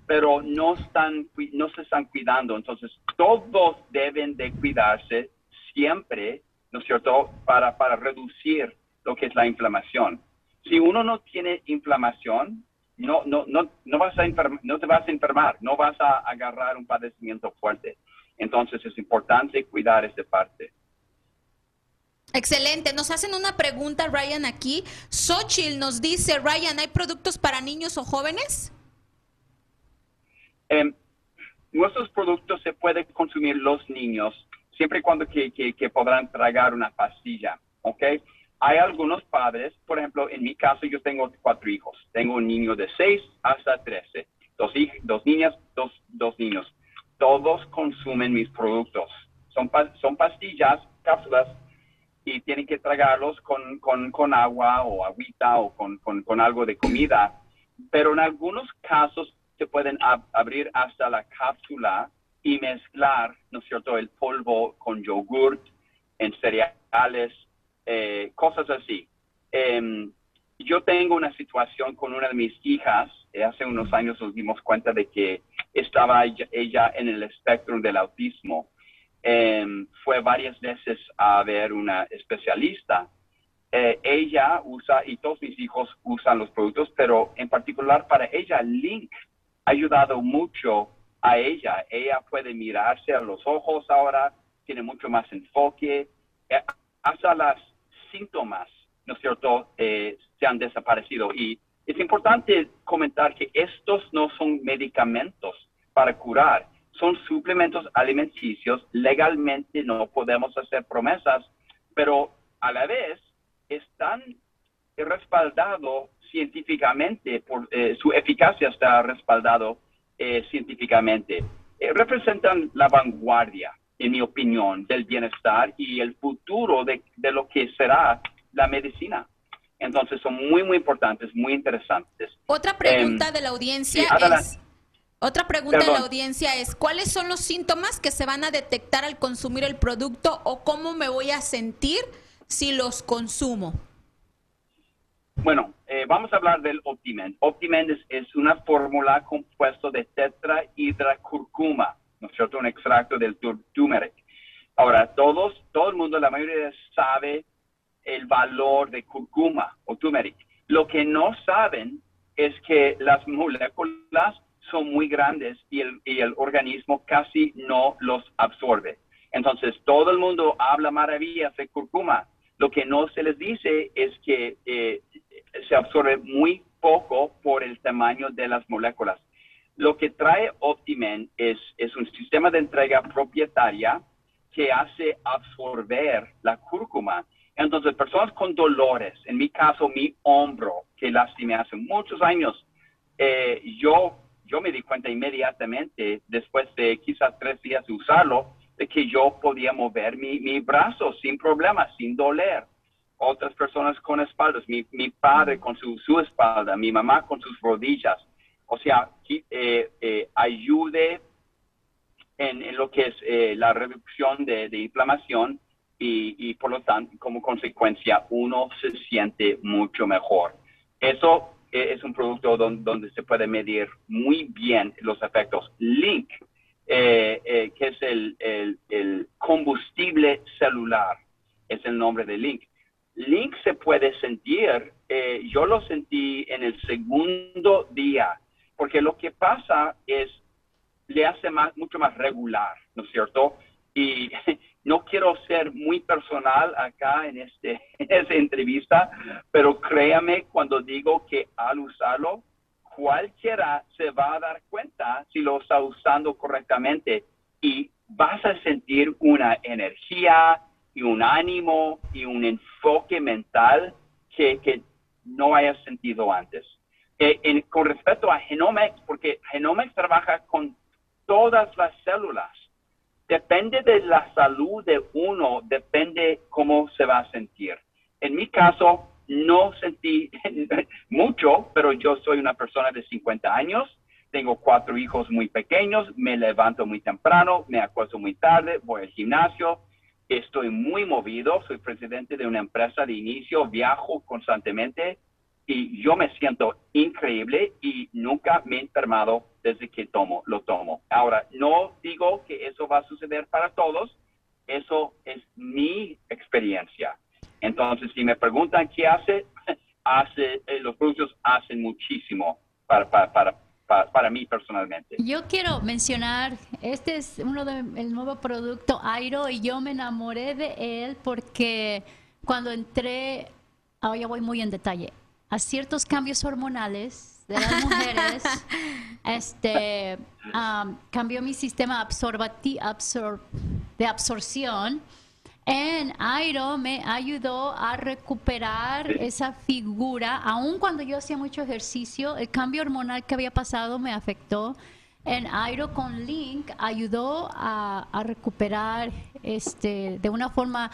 pero no, están, no se están cuidando. Entonces, todos deben de cuidarse siempre, ¿no es cierto?, para, para reducir lo que es la inflamación. Si uno no tiene inflamación, no, no, no, no, vas a enferm- no te vas a enfermar, no vas a agarrar un padecimiento fuerte. Entonces, es importante cuidar esta parte. Excelente. Nos hacen una pregunta, Ryan, aquí. Xochitl nos dice, Ryan, ¿hay productos para niños o jóvenes? Em, nuestros productos se pueden consumir los niños siempre y cuando que, que- que podrán tragar una pastilla, ¿ok? Hay algunos padres, por ejemplo, en mi caso yo tengo cuatro hijos. Tengo un niño de 6 hasta 13, dos, dos niñas, dos, dos niños. Todos consumen mis productos. Son, son pastillas, cápsulas, y tienen que tragarlos con, con, con agua o agüita o con, con, algo de comida. Pero en algunos casos se pueden ab- abrir hasta la cápsula y mezclar, ¿no es cierto?, el polvo con yogurt, en cereales, eh, cosas así. Em, yo tengo una situación con una de mis hijas, eh, hace unos años nos dimos cuenta de que estaba ella en el espectro del autismo. Em, fue varias veces a ver una especialista. Eh, ella usa, y todos mis hijos usan los productos, pero en particular para ella, Link ha ayudado mucho a ella. Ella puede mirarse a los ojos ahora, tiene mucho más enfoque, eh, hasta los síntomas, ¿no es cierto?, eh, se han desaparecido. Y es importante comentar que estos no son medicamentos para curar, son suplementos alimenticios. Legalmente no podemos hacer promesas, pero a la vez están respaldados científicamente, por, eh, su eficacia está respaldado eh, científicamente. Eh, representan la vanguardia, en mi opinión, del bienestar y el futuro de, de lo que será la medicina. Entonces son muy, muy importantes, muy interesantes. Otra pregunta Em, de la audiencia sí, es... Otra pregunta de la audiencia es, ¿cuáles son los síntomas que se van a detectar al consumir el producto o cómo me voy a sentir si los consumo? Bueno, eh, vamos a hablar del Optimen. Optimen es, es una fórmula compuesta de tetrahidrocurcuma, ¿no es cierto? Un extracto del tur- turmeric. Ahora, todos, todo el mundo, la mayoría sabe el valor de curcuma o turmeric. Lo que no saben es que las moléculas son muy grandes y el, y el organismo casi no los absorbe. Entonces, todo el mundo habla maravillas de curcuma. Lo que no se les dice es que eh, se absorbe muy poco por el tamaño de las moléculas. Lo que trae Optimen es, es un sistema de entrega propietaria que hace absorber la cúrcuma. Entonces, personas con dolores, en mi caso, mi hombro, que lastimé hace muchos años, eh, yo, yo me di cuenta inmediatamente, después de quizás tres días de usarlo, de que yo podía mover mi, mi brazo sin problema, sin doler. Otras personas con espaldas, mi, mi padre con su, su espalda, mi mamá con sus rodillas. O sea, eh, eh, ayude en, lo que es eh, la reducción de, inflamación y, por lo tanto, como consecuencia, uno se siente mucho mejor. Eso es un producto donde, se puede medir muy bien los efectos. Link, eh, que es el, combustible celular, es el nombre de Link. Link se puede sentir, yo lo sentí en el segundo día, porque lo que pasa es le hace más, mucho más regular, ¿no es cierto? Y no quiero ser muy personal acá en, este, esta entrevista, pero créame cuando digo que al usarlo, cualquiera se va a dar cuenta si lo está usando correctamente y vas a sentir una energía y un ánimo y un enfoque mental que, no hayas sentido antes. Eh, con respecto a Genomics, porque Genomics trabaja con todas las células. Depende de la salud de uno, depende cómo se va a sentir. En mi caso, no sentí mucho, pero yo soy una persona de 50 años, tengo cuatro hijos muy pequeños, me levanto muy temprano, me acuesto muy tarde, voy al gimnasio, estoy muy movido, soy presidente de una empresa de inicio, viajo constantemente, y yo me siento increíble y nunca me he enfermado desde que tomo, lo tomo. Ahora, no digo que eso va a suceder para todos, eso es mi experiencia. Entonces, si me preguntan qué hace, hace eh, los productos hacen muchísimo para, para, para, para, mí personalmente. Yo quiero mencionar, este es uno del nuevo producto Airo y yo me enamoré de él porque cuando entré, ahora ya voy muy en detalle, a ciertos cambios hormonales de las mujeres, este, cambió mi sistema absorbati absor de absorción. En Airo me ayudó a recuperar esa figura, aun cuando yo hacía mucho ejercicio, el cambio hormonal que había pasado me afectó. En Airo con Link ayudó a, recuperar este, de una forma,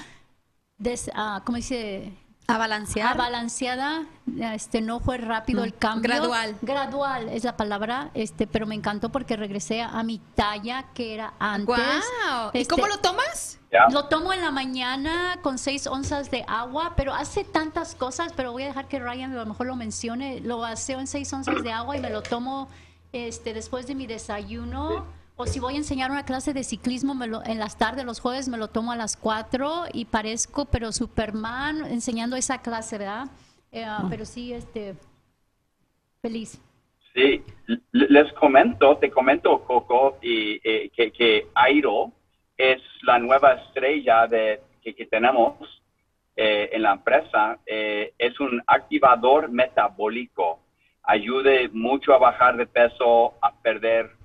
des, uh, ¿cómo dice? A balancear. balanceada, este no fue rápido el cambio. Gradual. Gradual es la palabra, este, pero me encantó porque regresé a mi talla que era antes. Wow. ¿Y este, cómo lo tomas? Lo tomo en la mañana con seis onzas de agua, pero hace tantas cosas, pero voy a dejar que Ryan a lo mejor lo mencione. Lo vacío en seis onzas de agua y me lo tomo este después de mi desayuno. O si voy a enseñar una clase de ciclismo me lo, en las tardes, los jueves, me lo tomo a las 4 y parezco, pero Superman enseñando esa clase, ¿verdad? Eh, ah. Pero sí, este, feliz. Sí, les comento, te comento, Coco, y, eh, que, que Airo es la nueva estrella de, que, que tenemos eh, en la empresa. es un activador metabólico. Ayude mucho a bajar de peso, a perder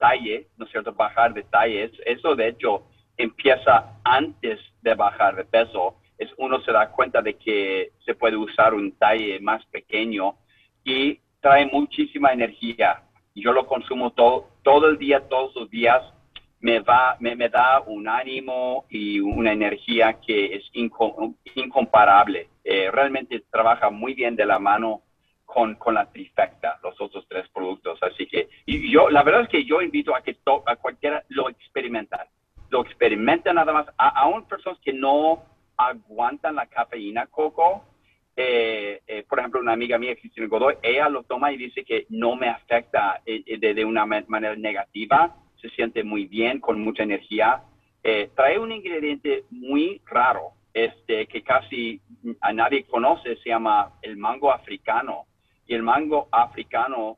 eh, talle, ¿no es cierto? Bajar de talles. Eso de hecho empieza antes de bajar de peso. Es, uno se da cuenta de que se puede usar un talle más pequeño y trae muchísima energía. Yo lo consumo todo, todo el día, todos los días. Me, va, me, da un ánimo y una energía que es incomparable. Eh, realmente trabaja muy bien de la mano con, con la trifecta, los otros tres productos. Así que y yo, la verdad es que yo invito a que a cualquiera lo experimentan. Lo experimenten nada más. A, aún personas que no aguantan la cafeína, Coco, eh, eh, por ejemplo, una amiga mía, Cristina Godoy, ella lo toma y dice que no me afecta eh, de, de, una manera negativa, se siente muy bien, con mucha energía. trae un ingrediente muy raro, este, que casi a nadie conoce, se llama el mango africano y el mango africano,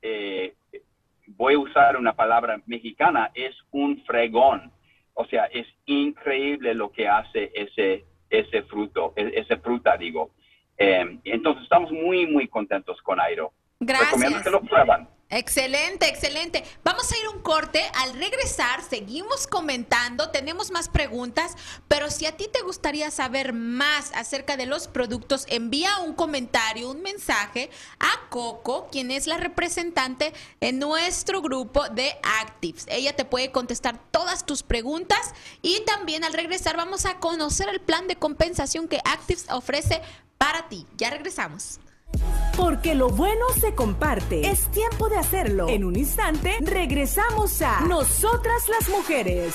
eh, voy a usar una palabra mexicana, es un fregón. O sea, es increíble lo que hace ese, ese fruto, e, ese fruta, digo. Eh, entonces estamos muy, muy contentos con Airo. Gracias. Recomiendo que lo prueban. Excelente, excelente. Vamos a ir un corte. Al regresar, seguimos comentando. Tenemos más preguntas, pero si a ti te gustaría saber más acerca de los productos, envía un comentario, un mensaje a Coco, quien es la representante en nuestro grupo de Actives. Ella te puede contestar todas tus preguntas y también al regresar vamos a conocer el plan de compensación que Actives ofrece para ti. Ya regresamos. Porque lo bueno se comparte. Es tiempo de hacerlo. En un instante regresamos a Nosotras las Mujeres.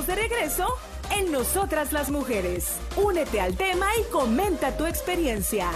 De regreso en Nosotras las Mujeres. Únete al tema y comenta tu experiencia.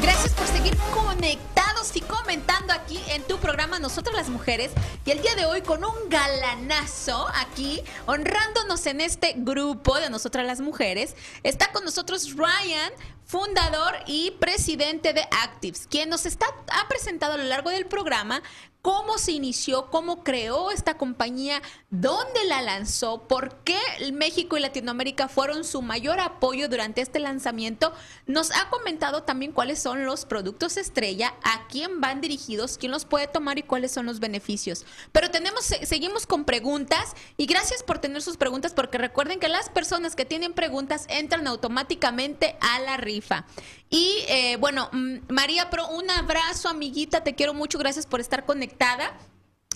Gracias por seguir conectados y comentando aquí en tu programa Nosotras las Mujeres. Y el día de hoy con un galanazo aquí, honrándonos en este grupo de Nosotras las Mujeres, está con nosotros Ryan, fundador y presidente de Actives, quien nos está, ha presentado a lo largo del programa cómo se inició, cómo creó esta compañía, dónde la lanzó, por qué México y Latinoamérica fueron su mayor apoyo durante este lanzamiento. Nos ha comentado también cuáles son los productos estrella, a quién van dirigidos, quién los puede tomar y cuáles son los beneficios. Pero tenemos, se- seguimos con preguntas y gracias por tener sus preguntas porque recuerden que las personas que tienen preguntas entran automáticamente a la rifa. Y eh, bueno, mm, María Pro, un abrazo, amiguita, te quiero mucho, gracias por estar conectada.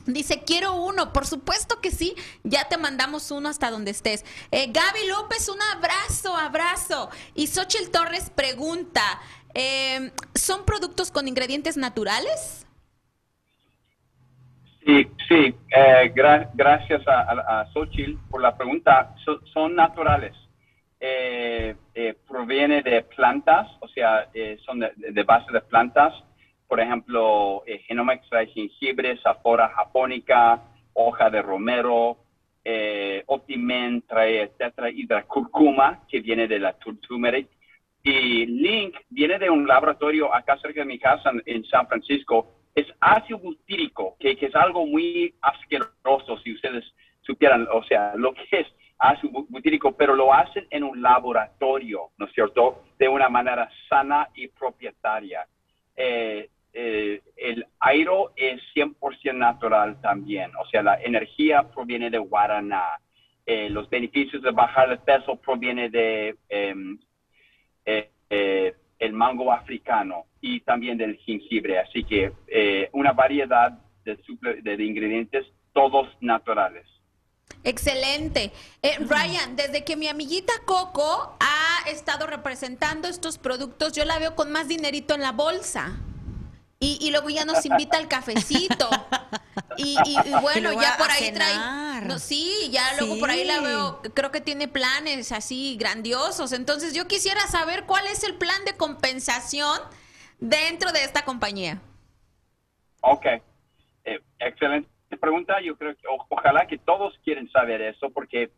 Dice, quiero uno, por supuesto que sí, ya te mandamos uno hasta donde estés. Eh, Gaby López, un abrazo, abrazo. Y Xochitl Torres pregunta, eh, ¿son productos con ingredientes naturales? Sí, sí. eh, gra- gracias a, a, por la pregunta. So- son naturales. Eh, eh, proviene de plantas, o sea, eh, son de, de base de plantas. Por ejemplo, eh, Genomics trae jengibre, safora japónica, hoja de romero. Eh, Optimen trae tetrahidrocurcuma, que viene de la tur- turmeric. Y Link viene de un laboratorio acá cerca de mi casa en, San Francisco. Es ácido butírico, que es algo muy asqueroso si ustedes supieran, o sea, lo que es ácido bu- butírico, pero lo hacen en un laboratorio, ¿no es cierto? De una manera sana y propietaria. Eh, eh, el aire es 100% natural también, o sea, la energía proviene de guaraná, eh, los beneficios de bajar el peso proviene de em, el mango africano y también del jengibre, así que una variedad de ingredientes, todos naturales. Excelente. Eh, Ryan, desde que mi amiguita Coco ha estado representando estos productos, yo la veo con más dinerito en la bolsa. Y, luego ya nos invita al cafecito. Y, bueno, ya por ahí trae. No, sí, ya luego por ahí la veo. Creo que tiene planes así grandiosos. Entonces, yo quisiera saber cuál es el plan de compensación dentro de esta compañía. Ok. Eh, excelente pregunta, yo creo que ojalá que todos quieren saber eso, porque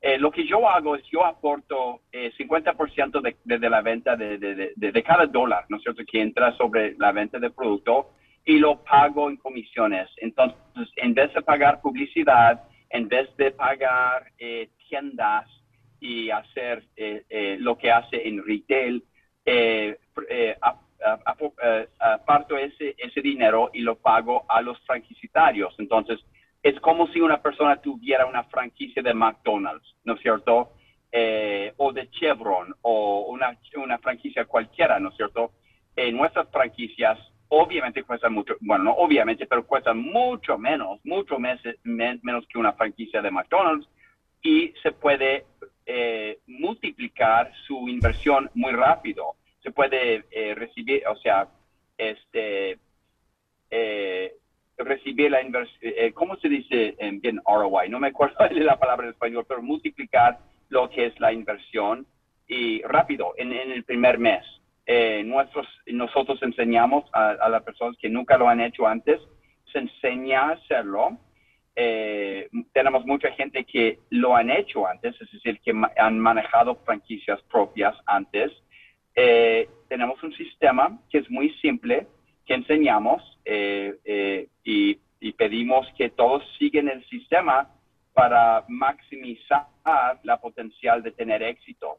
eh, lo que yo hago es yo aporto eh, 50% de, de, la venta de, de, cada dólar, ¿no es cierto?, que entra sobre la venta del producto y lo pago en comisiones. Entonces, en vez de pagar publicidad, en vez de pagar eh, tiendas y hacer eh, lo que hace en retail, aparto ese, ese dinero y lo pago a los franquiciatarios. Entonces, es como si una persona tuviera una franquicia de McDonald's, ¿no es cierto? Eh, o de Chevron o una, una franquicia cualquiera, ¿no es cierto? Eh, nuestras franquicias obviamente cuestan mucho, bueno, no obviamente, pero cuestan mucho menos, mucho menos que una franquicia de McDonald's y se puede eh, multiplicar su inversión muy rápido se puede eh, recibir, o sea, este, eh, recibir la inversión, eh, ¿cómo se dice en bien ROI? No me acuerdo de la palabra en español, pero multiplicar lo que es la inversión y rápido, en, el primer mes. nuestros, nosotros enseñamos a, las personas que nunca lo han hecho antes, se enseña a hacerlo. tenemos mucha gente que lo han hecho antes, es decir, que han manejado franquicias propias antes eh, tenemos un sistema que es muy simple, que enseñamos eh, eh, y, pedimos que todos sigan el sistema para maximizar la potencial de tener éxito.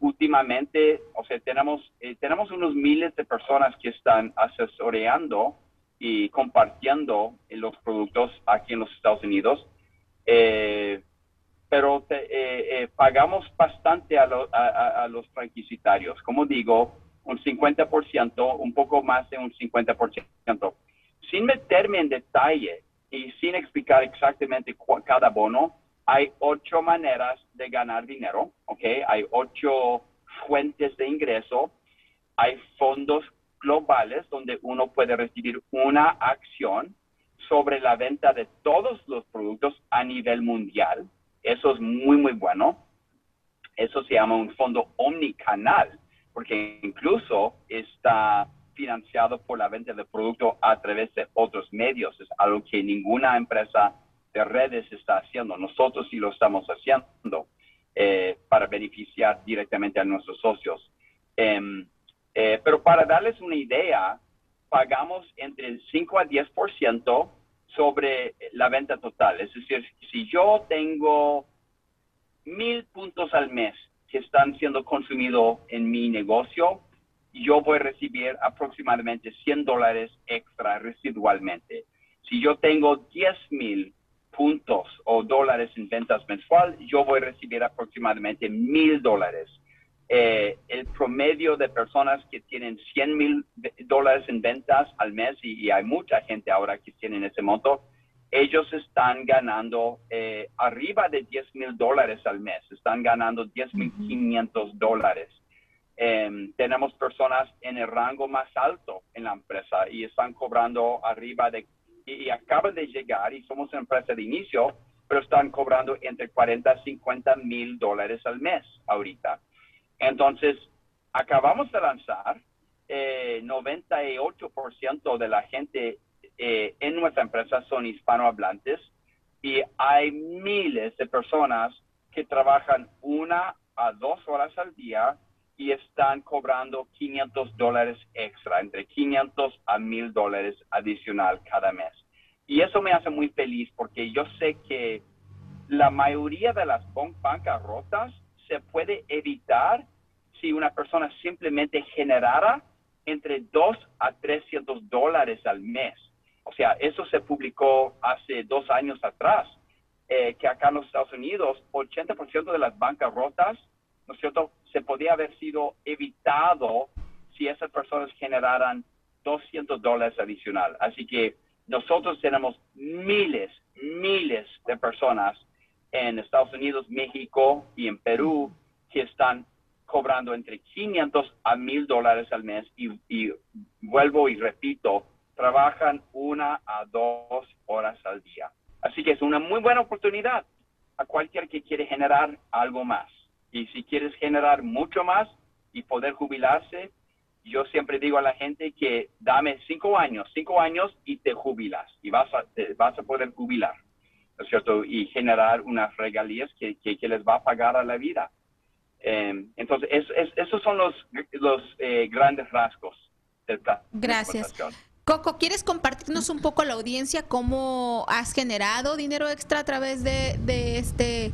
últimamente, o sea, tenemos, tenemos unos miles de personas que están asesoreando y compartiendo los productos aquí en los Estados Unidos pero eh, eh, pagamos bastante a, los franquiciatarios. Como digo, un 50%, un poco más de un 50%. Sin meterme en detalle y sin explicar exactamente cada bono, hay ocho maneras de ganar dinero, ¿ok? Hay ocho fuentes de ingreso. Hay fondos globales donde uno puede recibir una acción sobre la venta de todos los productos a nivel mundial. Eso es muy, muy bueno. Eso se llama un fondo omnicanal, porque incluso está financiado por la venta de producto a través de otros medios. Es algo que ninguna empresa de redes está haciendo. Nosotros sí lo estamos haciendo eh, para beneficiar directamente a nuestros socios. Em, eh, pero para darles una idea, pagamos entre el 5 a 10% sobre la venta total. Es decir, si yo tengo mil puntos al mes que están siendo consumidos en mi negocio, yo voy a recibir aproximadamente 100 dólares extra residualmente. Si yo tengo 10 mil puntos o dólares en ventas mensual, yo voy a recibir aproximadamente mil dólares eh, el promedio de personas que tienen 100 mil dólares en ventas al mes, y, hay mucha gente ahora que tienen ese monto, ellos están ganando eh, arriba de 10 mil dólares al mes, están ganando 10 mil 500 dólares. Em, tenemos personas en el rango más alto en la empresa y están cobrando arriba de, y, y acaban de llegar y somos una empresa de inicio, pero están cobrando entre 40 y 50 mil dólares al mes ahorita. Entonces, acabamos de lanzar, eh, 98% de la gente eh, en nuestra empresa son hispanohablantes y hay miles de personas que trabajan una a dos horas al día y están cobrando 500 dólares extra, entre 500 a 1000 dólares adicional cada mes. Y eso me hace muy feliz porque yo sé que la mayoría de las rotas se puede evitar si una persona simplemente generara entre 2 a 300 dólares al mes. O sea, eso se publicó hace dos años atrás, eh, que acá en los Estados Unidos, 80% de las bancarrotas, ¿no es cierto?, se podía haber sido evitado si esas personas generaran 200 dólares adicional. Así que nosotros tenemos miles, miles de personas en Estados Unidos, México y en Perú que están cobrando entre 500 a 1000 dólares al mes y, vuelvo y repito, trabajan una a dos horas al día. Así que es una muy buena oportunidad a cualquier que quiere generar algo más. Y si quieres generar mucho más y poder jubilarse, yo siempre digo a la gente que dame cinco años, cinco años y te jubilas y vas a, vas a poder jubilar, ¿no es cierto? Y generar unas regalías que, que, les va a pagar a la vida. Em, entonces, esos son los, los eh, grandes rasgos del plan. Gracias. Coco, ¿quieres compartirnos un poco a la audiencia cómo has generado dinero extra a través de, de este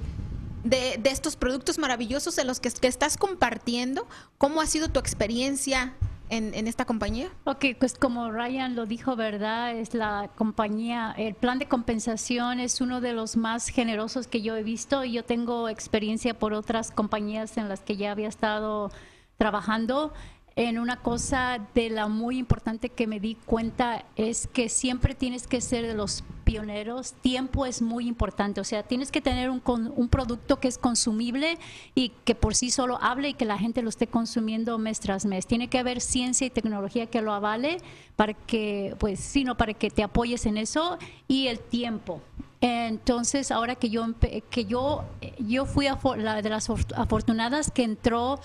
de, de, estos productos maravillosos en los que, que, estás compartiendo. ¿Cómo ha sido tu experiencia en, en, esta compañía? Ok, pues como Ryan lo dijo, ¿verdad? Es la compañía, el plan de compensación es uno de los más generosos que yo he visto y yo tengo experiencia por otras compañías en las que ya había estado trabajando en una cosa de la muy importante que me di cuenta es que siempre tienes que ser de los pioneros. Tiempo es muy importante, o sea, tienes que tener un, un producto que es consumible y que por sí solo hable y que la gente lo esté consumiendo mes tras mes. Tiene que haber ciencia y tecnología que lo avale para que, pues, sino para que te apoyes en eso y el tiempo. Entonces, ahora que yo que yo yo fui a, la de las afortunadas que entró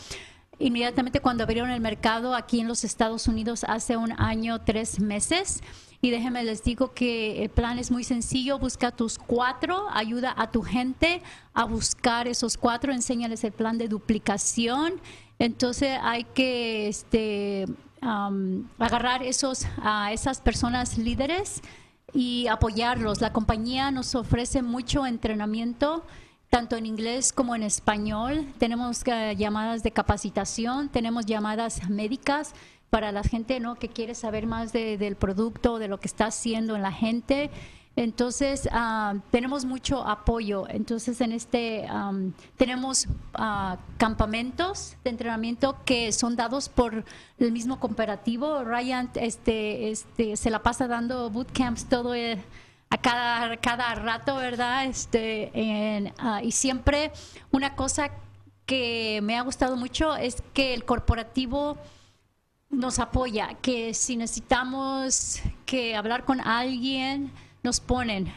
inmediatamente cuando abrieron el mercado aquí en los Estados Unidos hace un año, tres meses. Y déjenme les digo que el plan es muy sencillo, busca tus cuatro, ayuda a tu gente a buscar esos cuatro, enséñales el plan de duplicación. Entonces hay que este, agarrar esos, a esas personas líderes y apoyarlos. La compañía nos ofrece mucho entrenamiento tanto en inglés como en español. Tenemos eh, llamadas de capacitación, tenemos llamadas médicas para la gente ¿no? que quiere saber más del producto, de lo que está haciendo en la gente. Entonces, ah, tenemos mucho apoyo. Entonces, en este, tenemos ah, campamentos de entrenamiento que son dados por el mismo cooperativo. Ryan este, este, se la pasa dando bootcamps todo el a cada, cada rato, ¿verdad? Este, ah, y siempre una cosa que me ha gustado mucho es que el corporativo nos apoya, que si necesitamos que hablar con alguien, nos ponen.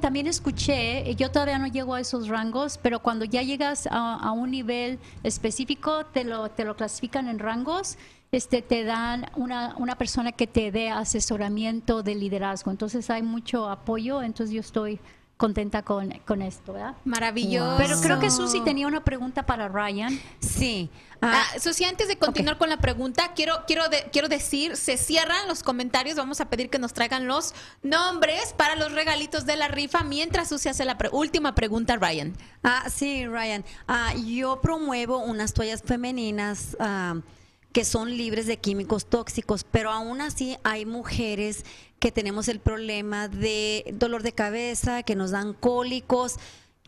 también escuché, yo todavía no llego a esos rangos, pero cuando ya llegas a, a un nivel específico, te lo, te lo clasifican en rangos este, te dan una, una persona que te dé asesoramiento de liderazgo. Entonces hay mucho apoyo, entonces yo estoy contenta con, con esto, ¿verdad? Maravilloso. Pero creo que Susi tenía una pregunta para Ryan. Sí. Ah, ah Susi, antes de continuar con la pregunta, quiero, quiero, quiero decir, se cierran los comentarios, vamos a pedir que nos traigan los nombres para los regalitos de la rifa, mientras Susi hace la última pregunta, Ryan. Ah, sí, Ryan. Ah, yo promuevo unas toallas femeninas. Ah, que son libres de químicos tóxicos, pero aún así hay mujeres que tenemos el problema de dolor de cabeza, que nos dan cólicos.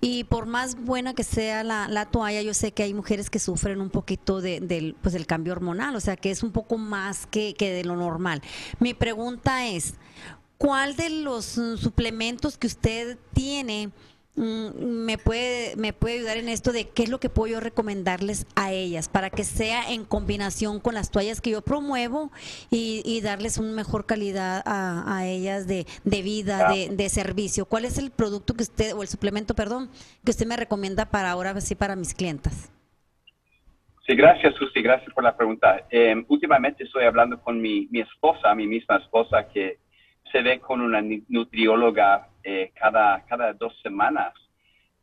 Y por más buena que sea la, toalla, yo sé que hay mujeres que sufren un poquito de, del, pues, del cambio hormonal, o sea que es un poco más que, que de lo normal. Mi pregunta es, ¿cuál de los suplementos que usted tiene me puede, me puede ayudar en esto de qué es lo que puedo yo recomendarles a ellas para que sea en combinación con las toallas que yo promuevo y, darles una mejor calidad a, ellas de, vida, de, servicio. ¿Cuál es el producto que usted, o el suplemento, perdón, que usted me recomienda para ahora, sí, para mis clientas? Sí, gracias, Susi, gracias por la pregunta. Em, últimamente estoy hablando con mi, mi esposa, mi misma esposa, que se ve con una nutrióloga eh, cada, cada dos semanas.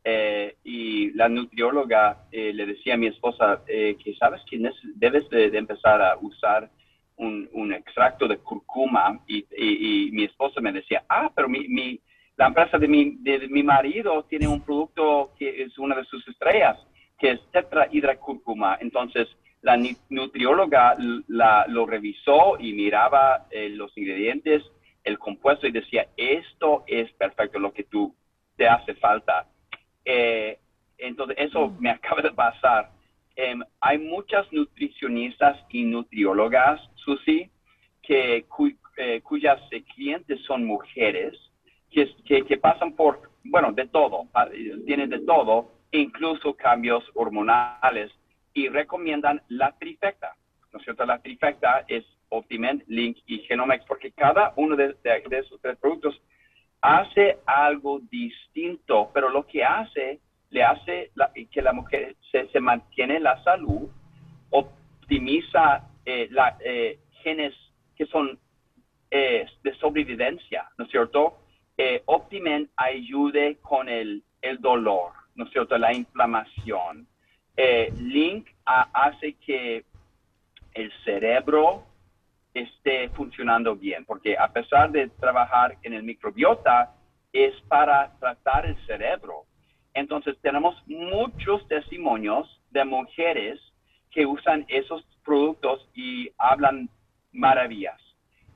Eh, y la nutrióloga eh, le decía a mi esposa que sabes que debes de, empezar a usar un, extracto de curcuma y, mi esposa me decía, ah, pero mi, mi, la empresa de mi, de mi marido tiene un producto que es una de sus estrellas, que es tetrahidrocurcuma. Entonces la nutrióloga la, lo revisó y miraba eh, los ingredientes, el compuesto y decía, esto es perfecto, lo que tú te hace falta. Eh, entonces, eso mm. me acaba de pasar. Em, hay muchas nutricionistas y nutriólogas, Susi, que, eh, cuyas clientes son mujeres, que, que, pasan por, bueno, de todo, tienen de todo, incluso cambios hormonales, y recomiendan la trifecta. ¿No es cierto? La trifecta es Optiment, Link y Genomex, porque cada uno de, esos tres productos hace algo distinto, pero lo que hace, le hace que la mujer se, se, mantiene la salud, optimiza eh, eh, genes que son eh, de sobrevivencia, ¿no es cierto? Optiment ayude con el, el dolor, ¿no es cierto? La inflamación. Eh, Link hace que el cerebro esté funcionando bien, porque a pesar de trabajar en el microbiota, es para tratar el cerebro. Entonces tenemos muchos testimonios de mujeres que usan esos productos y hablan maravillas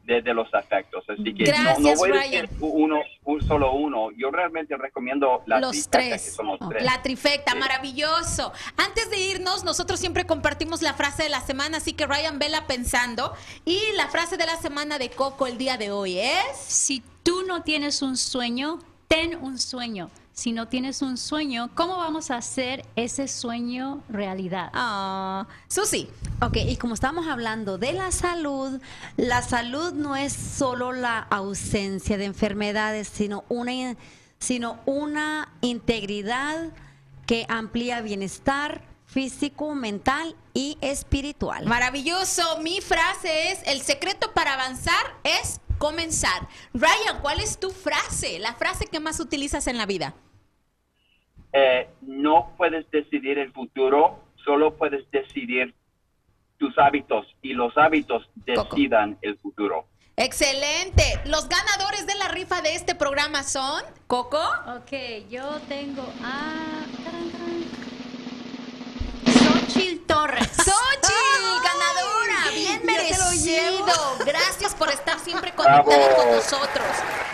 de, los afectos. Así que no, voy a decir uno, un solo uno. Yo realmente recomiendo la los tres. La trifecta, maravilloso. Antes de irnos, nosotros siempre compartimos la frase de la semana, así que Ryan, vela pensando. Y la frase de la semana de Coco el día de hoy es... Si tú no tienes un sueño, ten un sueño si no tienes un sueño, ¿cómo vamos a hacer ese sueño realidad? Ah, Susi. Ok, y como estamos hablando de la salud, la salud no es solo la ausencia de enfermedades, sino una, sino una integridad que amplía bienestar físico, mental y espiritual. Maravilloso. Mi frase es, el secreto para avanzar es comenzar. Ryan, ¿cuál es tu frase? La frase que más utilizas en la vida. Eh, no puedes decidir el futuro, solo puedes decidir tus hábitos y los hábitos decidan el futuro. Excelente. Los ganadores de la rifa de este programa son Coco. Ok, yo tengo a Xochitl Torres. Xochitl, ganadora. Bien merecido. Gracias por estar siempre conectada con nosotros.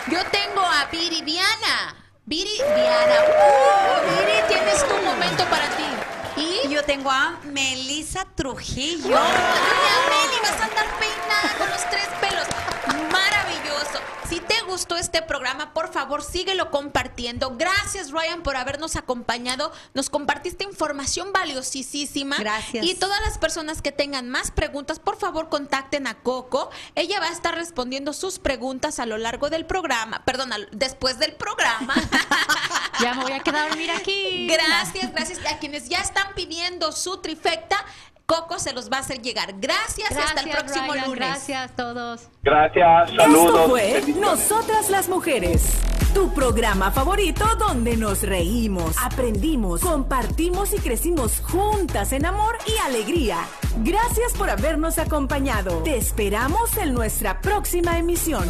Yo tengo a Viridiana. Viri, Diana. Uh, Viri, tienes tu momento para ti. Y yo tengo a Melissa Trujillo. ¡Ay, Meli, vas a andar peinada con los tres pelos! Maravilloso. Si te gustó este programa, por favor, síguelo compartiendo. Gracias, Ryan, por habernos acompañado. Nos compartiste información valiosísima. Gracias. Y todas las personas que tengan más preguntas, por favor, contacten a Coco. Ella va a estar respondiendo sus preguntas a lo largo del programa. Perdón, después del programa. ya me voy a quedar a dormir aquí. Gracias, gracias a quienes ya están pidiendo su trifecta. Coco se los va a hacer llegar. Gracias, hasta el próximo lunes. Gracias a todos. Gracias, saludos. Esto fue Nosotras las Mujeres, tu programa favorito donde nos reímos, aprendimos, compartimos y crecimos juntas en amor y alegría. Gracias por habernos acompañado. Te esperamos en nuestra próxima emisión.